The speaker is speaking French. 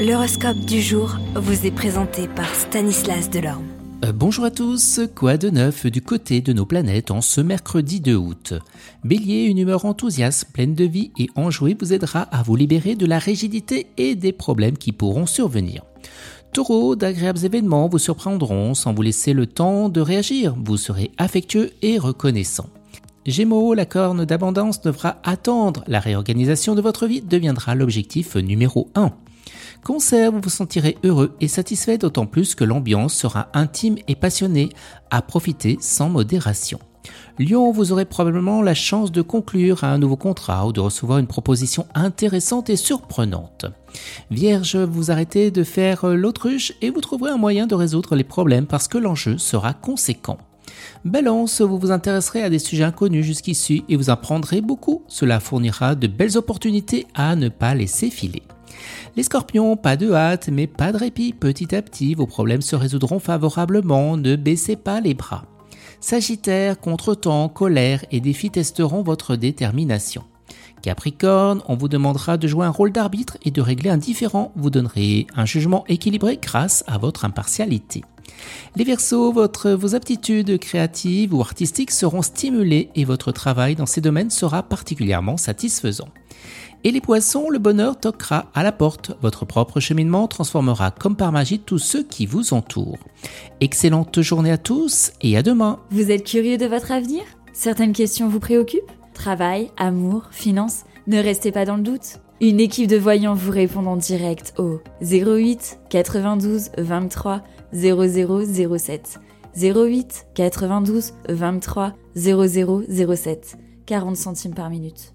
L'horoscope du jour vous est présenté par Stanislas Delorme. Euh, bonjour à tous, quoi de neuf du côté de nos planètes en ce mercredi 2 août? Bélier, une humeur enthousiaste, pleine de vie et enjouée vous aidera à vous libérer de la rigidité et des problèmes qui pourront survenir. Taureau, d'agréables événements vous surprendront sans vous laisser le temps de réagir, vous serez affectueux et reconnaissant. Gémeaux, la corne d'abondance devra attendre, la réorganisation de votre vie deviendra l'objectif numéro 1. Cancer, vous vous sentirez heureux et satisfait d'autant plus que l'ambiance sera intime et passionnée, à profiter sans modération. Lion, vous aurez probablement la chance de conclure un nouveau contrat ou de recevoir une proposition intéressante et surprenante. Vierge, vous arrêtez de faire l'autruche et vous trouverez un moyen de résoudre les problèmes parce que l'enjeu sera conséquent. Balance, vous vous intéresserez à des sujets inconnus jusqu'ici et vous apprendrez beaucoup. Cela fournira de belles opportunités à ne pas laisser filer. Les scorpions, pas de hâte, mais pas de répit. Petit à petit, vos problèmes se résoudront favorablement. Ne baissez pas les bras. Sagittaire, contretemps, colère et défis testeront votre détermination. Capricorne, on vous demandera de jouer un rôle d'arbitre et de régler un différend. Vous donnerez un jugement équilibré grâce à votre impartialité. Les Verseaux, vos aptitudes créatives ou artistiques seront stimulées et votre travail dans ces domaines sera particulièrement satisfaisant. Et les poissons, le bonheur toquera à la porte. Votre propre cheminement transformera comme par magie tous ceux qui vous entourent. Excellente journée à tous et à demain. Vous êtes curieux de votre avenir? Certaines questions vous préoccupent? Travail, amour, finances? Ne restez pas dans le doute. Une équipe de voyants vous répond en direct au 08 92 23 0007. 08 92 23 0007. 40 centimes par minute.